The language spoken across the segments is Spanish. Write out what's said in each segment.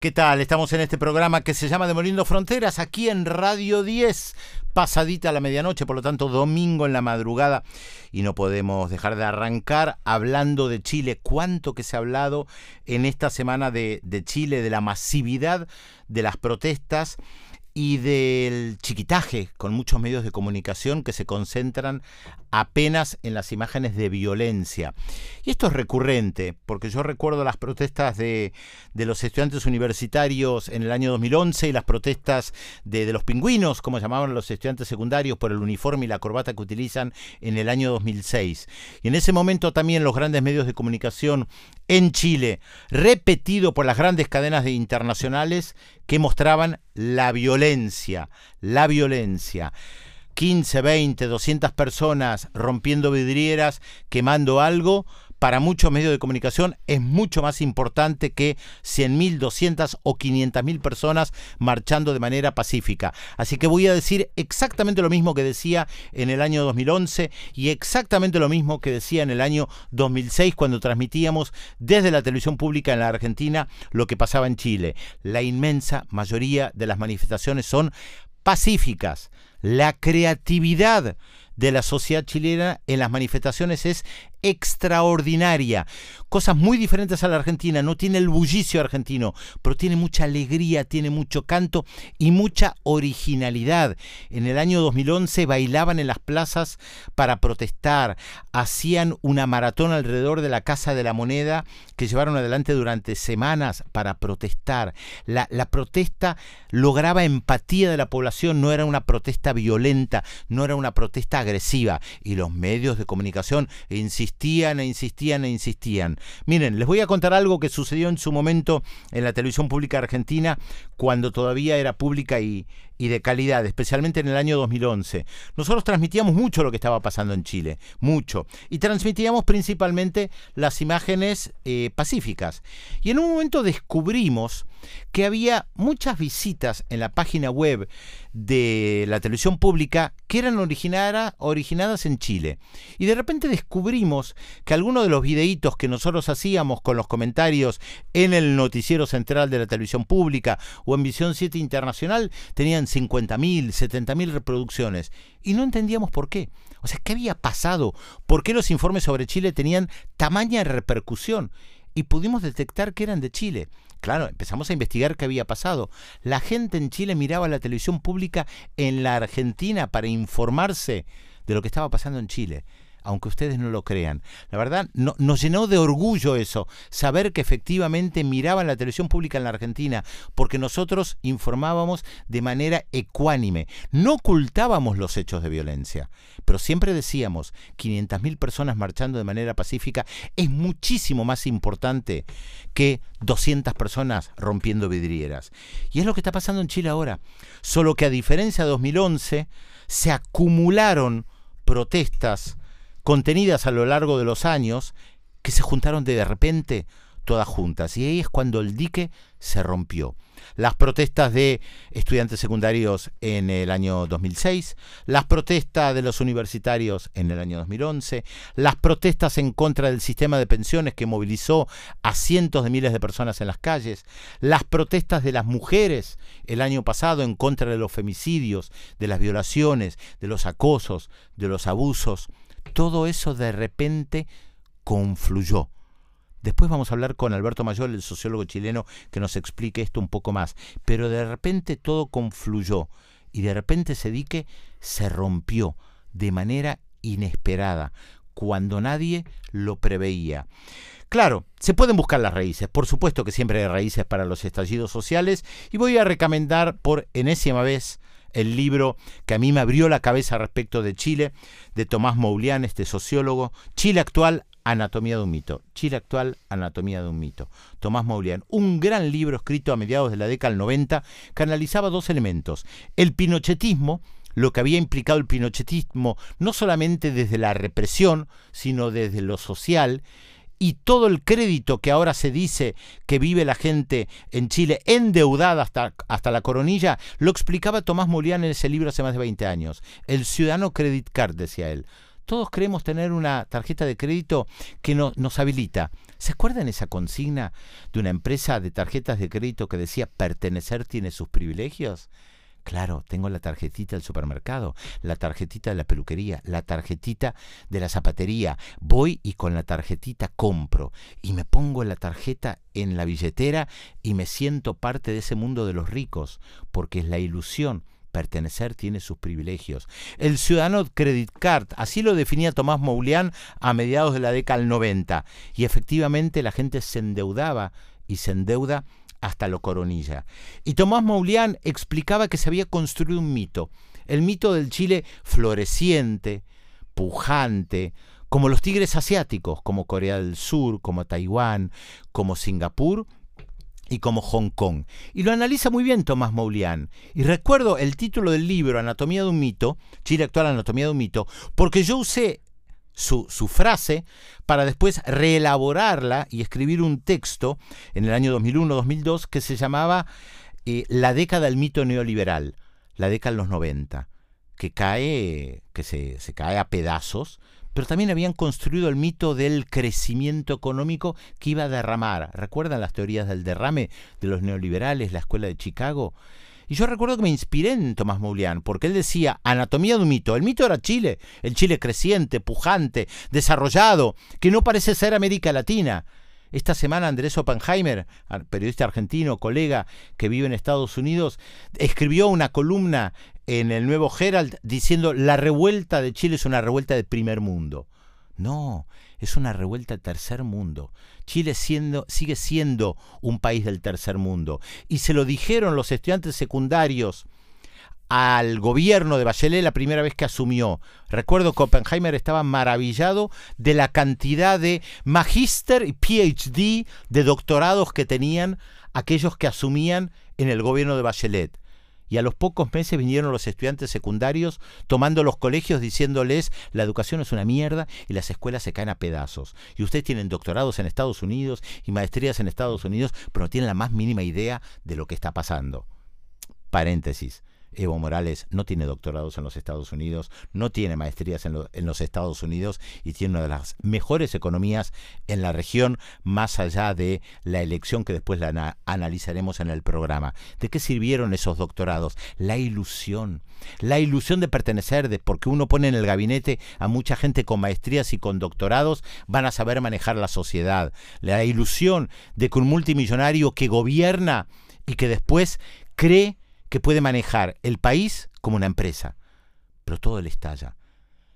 ¿Qué tal? Estamos en este programa que se llama Demoliendo Fronteras, aquí en Radio 10, pasadita a la medianoche, por lo tanto domingo en la madrugada, y no podemos dejar de arrancar hablando de Chile. ¿Cuánto que se ha hablado en esta semana de, de Chile, de la masividad de las protestas? Y del chiquitaje con muchos medios de comunicación que se concentran apenas en las imágenes de violencia. Y esto es recurrente, porque yo recuerdo las protestas de, de los estudiantes universitarios en el año 2011 y las protestas de, de, los pingüinos, como llamaban los estudiantes secundarios, por el uniforme y la corbata que utilizan en el año 2006. Y en ese momento también los grandes medios de comunicación en Chile, repetido por las grandes cadenas de internacionales que mostraban la violencia, la violencia. 15, 20, 200 personas rompiendo vidrieras, quemando algo, para muchos medios de comunicación es mucho más importante que 100.000, 200 o 500.000 personas marchando de manera pacífica. Así que voy a decir exactamente lo mismo que decía en el año 2011 y exactamente lo mismo que decía en el año 2006 cuando transmitíamos desde la televisión pública en la Argentina lo que pasaba en Chile. La inmensa mayoría de las manifestaciones son pacíficas. La creatividad de la sociedad chilena en las manifestaciones es extraordinaria. Cosas muy diferentes a la Argentina. No tiene el bullicio argentino, pero tiene mucha alegría, tiene mucho canto y mucha originalidad. En el año 2011 bailaban en las plazas para protestar. Hacían una maratón alrededor de la Casa de la Moneda que llevaron adelante durante semanas para protestar. La, protesta lograba empatía de la población, no era una protesta violenta, no era una protesta agresiva. Y los medios de comunicación insistían e insistían e insistían. Miren, les voy a contar algo que sucedió en su momento en la televisión pública argentina cuando todavía era pública y, y de calidad, especialmente en el año 2011. Nosotros transmitíamos mucho lo que estaba pasando en Chile, mucho. Y transmitíamos principalmente las imágenes eh, pacíficas. Y en un momento descubrimos que había muchas visitas en la página web de la televisión pública que eran originadas en Chile. Y de repente descubrimos que algunos de los videitos que nosotros hacíamos con los comentarios en el noticiero central de la televisión pública o en Visión 7 Internacional tenían 50.000, 70.000 reproducciones. Y no entendíamos por qué. O sea, ¿qué había pasado? ¿Por qué los informes sobre Chile tenían tamaña repercusión? Y pudimos detectar que eran de Chile. Claro, empezamos a investigar qué había pasado. La gente en Chile miraba la televisión pública en la Argentina para informarse de lo que estaba pasando en Chile aunque ustedes no lo crean. La verdad, no, nos llenó de orgullo eso, saber que efectivamente miraban la televisión pública en la Argentina, porque nosotros informábamos de manera ecuánime, no ocultábamos los hechos de violencia, pero siempre decíamos, 500.000 personas marchando de manera pacífica es muchísimo más importante que 200 personas rompiendo vidrieras. Y es lo que está pasando en Chile ahora, solo que a diferencia de 2011, se acumularon protestas contenidas a lo largo de los años que se juntaron de repente todas juntas. Y ahí es cuando el dique se rompió. Las protestas de estudiantes secundarios en el año 2006, las protestas de los universitarios en el año 2011, las protestas en contra del sistema de pensiones que movilizó a cientos de miles de personas en las calles, las protestas de las mujeres el año pasado en contra de los femicidios, de las violaciones, de los acosos, de los abusos todo eso de repente confluyó. Después vamos a hablar con Alberto Mayor, el sociólogo chileno, que nos explique esto un poco más. Pero de repente todo confluyó y de repente ese dique se rompió de manera inesperada, cuando nadie lo preveía. Claro, se pueden buscar las raíces, por supuesto que siempre hay raíces para los estallidos sociales, y voy a recomendar por enésima vez el libro que a mí me abrió la cabeza respecto de Chile, de Tomás Moulian, este sociólogo, Chile actual, Anatomía de un mito. Chile actual, Anatomía de un mito. Tomás Moulian, un gran libro escrito a mediados de la década del 90 que analizaba dos elementos. El pinochetismo, lo que había implicado el pinochetismo, no solamente desde la represión, sino desde lo social, y todo el crédito que ahora se dice que vive la gente en Chile endeudada hasta, hasta la coronilla, lo explicaba Tomás Molián en ese libro hace más de 20 años. El ciudadano credit card, decía él. todos creemos tener una tarjeta de crédito que nos habilita. ¿Se acuerdan esa consigna de una empresa de tarjetas de crédito que decía pertenecer tiene sus privilegios? Claro, tengo la tarjetita del supermercado, la tarjetita de la peluquería, la tarjetita de la zapatería. Voy y con la tarjetita compro y me pongo la tarjeta en la billetera y me siento parte de ese mundo de los ricos, porque es la ilusión pertenecer tiene sus privilegios. El ciudadano credit card, así lo definía Tomás Moulian a mediados de la década del 90, y efectivamente la gente se endeudaba y se endeuda hasta lo coronilla. Y Tomás Moulian explicaba que se había construido un mito, el mito del Chile floreciente, pujante, como los tigres asiáticos, como Corea del Sur, como Taiwán, como Singapur y como Hong Kong. Y lo analiza muy bien Tomás Moulian. Y recuerdo el título del libro, Anatomía de un mito, Chile actual, Anatomía de un mito, porque yo usé su, frase para después reelaborarla y escribir un texto en el año 2001-2002 que se llamaba eh, La década del mito neoliberal, la década de los 90, que cae, que se, se cae a pedazos, pero también habían construido el mito del crecimiento económico que iba a derramar. ¿Recuerdan las teorías del derrame de los neoliberales, la escuela de Chicago? Y yo recuerdo que me inspiré en Tomás Moulian, porque él decía, anatomía de un mito. El mito era Chile, el Chile creciente, pujante, desarrollado, que no parece ser América Latina. Esta semana Andrés Oppenheimer, periodista argentino, colega que vive en Estados Unidos, escribió una columna en el Nuevo Herald diciendo la revuelta de Chile es una revuelta de primer mundo. No, es una revuelta de tercer mundo. Chile siendo, sigue siendo un país del tercer mundo. Y se lo dijeron los estudiantes secundarios al gobierno de Bachelet la primera vez que asumió. Recuerdo que Oppenheimer estaba maravillado de la cantidad de magíster y PhD de doctorados que tenían aquellos que asumían en el gobierno de Bachelet y a los pocos meses vinieron los estudiantes secundarios tomando los colegios diciéndoles la educación es una mierda y las escuelas se caen a pedazos. Y ustedes tienen doctorados en Estados Unidos y maestrías en Estados Unidos, pero no tienen la más mínima idea de lo que está pasando. Paréntesis. Evo Morales no tiene doctorados en los Estados Unidos, no tiene maestrías en, los Estados Unidos y tiene una de las mejores economías en la región, más allá de la elección que después la analizaremos en el programa. ¿De qué sirvieron esos doctorados? La ilusión, la ilusión de pertenecer, de porque uno pone en el gabinete a mucha gente con maestrías y con doctorados, van a saber manejar la sociedad. La ilusión de que un multimillonario que gobierna y que después cree que puede manejar el país como una empresa, pero todo le estalla.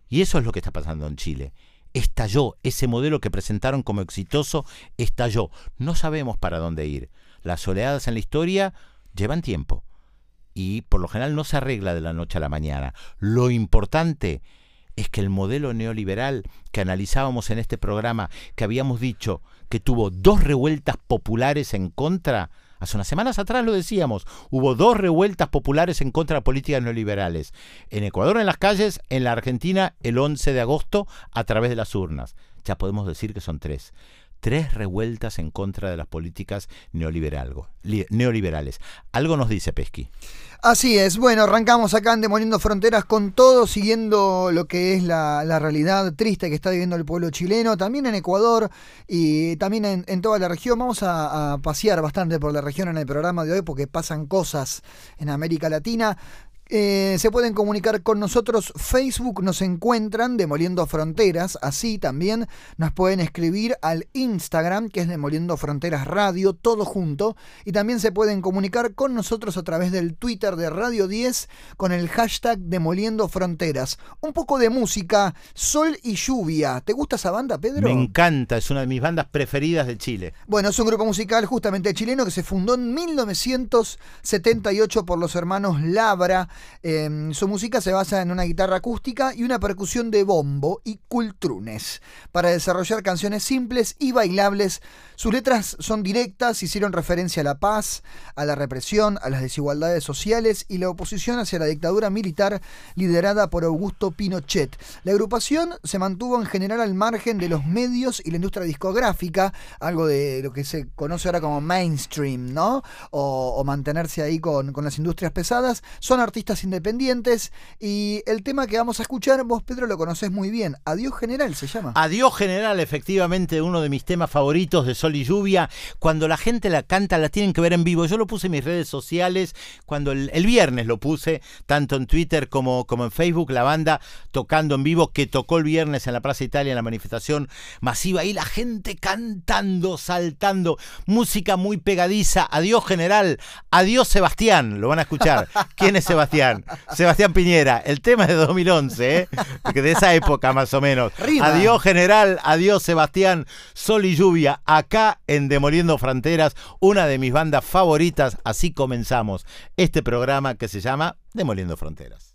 Y eso es lo que está pasando en Chile. Estalló, ese modelo que presentaron como exitoso, estalló. No sabemos para dónde ir. Las oleadas en la historia llevan tiempo y por lo general no se arregla de la noche a la mañana. Lo importante es que el modelo neoliberal que analizábamos en este programa, que habíamos dicho que tuvo dos revueltas populares en contra, Hace unas semanas atrás lo decíamos, hubo dos revueltas populares en contra de políticas neoliberales. En Ecuador en las calles, en la Argentina el 11 de agosto a través de las urnas. Ya podemos decir que son tres tres revueltas en contra de las políticas neoliberales. Algo nos dice Pesqui. Así es, bueno, arrancamos acá en Demoliendo Fronteras con todo, siguiendo lo que es la, realidad triste que está viviendo el pueblo chileno, también en Ecuador y también en, toda la región. Vamos a, a pasear bastante por la región en el programa de hoy porque pasan cosas en América Latina. Eh, se pueden comunicar con nosotros. Facebook nos encuentran Demoliendo Fronteras. Así también nos pueden escribir al Instagram, que es Demoliendo Fronteras Radio, todo junto. Y también se pueden comunicar con nosotros a través del Twitter de Radio 10 con el hashtag Demoliendo Fronteras. Un poco de música, sol y lluvia. ¿Te gusta esa banda, Pedro? Me encanta, es una de mis bandas preferidas de Chile. Bueno, es un grupo musical justamente chileno que se fundó en 1978 por los hermanos Labra. Em, su música se basa en una guitarra acústica y una percusión de bombo y cultrunes para desarrollar canciones simples y bailables. Sus letras son directas, hicieron referencia a la paz, a la represión, a las desigualdades sociales y la oposición hacia la dictadura militar liderada por Augusto Pinochet. La agrupación se mantuvo en general al margen de los medios y la industria discográfica, algo de lo que se conoce ahora como mainstream, ¿no? O, mantenerse ahí con, con las industrias pesadas. Son artistas artistas independientes. Y el tema que vamos a escuchar, vos Pedro lo conocés muy bien. Adiós General se llama. Adiós General, efectivamente, uno de mis temas favoritos de Sol y Lluvia. Cuando la gente la canta, la tienen que ver en vivo. Yo lo puse en mis redes sociales, cuando el, viernes lo puse, tanto en Twitter como, como en Facebook, la banda tocando en vivo, que tocó el viernes en la Plaza Italia en la manifestación masiva. Y la gente cantando, saltando, música muy pegadiza. Adiós General, adiós Sebastián, lo van a escuchar. ¿Quién es Sebastián? Sebastián Piñera, el tema es de 2011, ¿eh? de esa época más o menos. Adiós General, adiós Sebastián, Sol y Lluvia, acá en Demoliendo Fronteras, una de mis bandas favoritas, así comenzamos este programa que se llama Demoliendo Fronteras.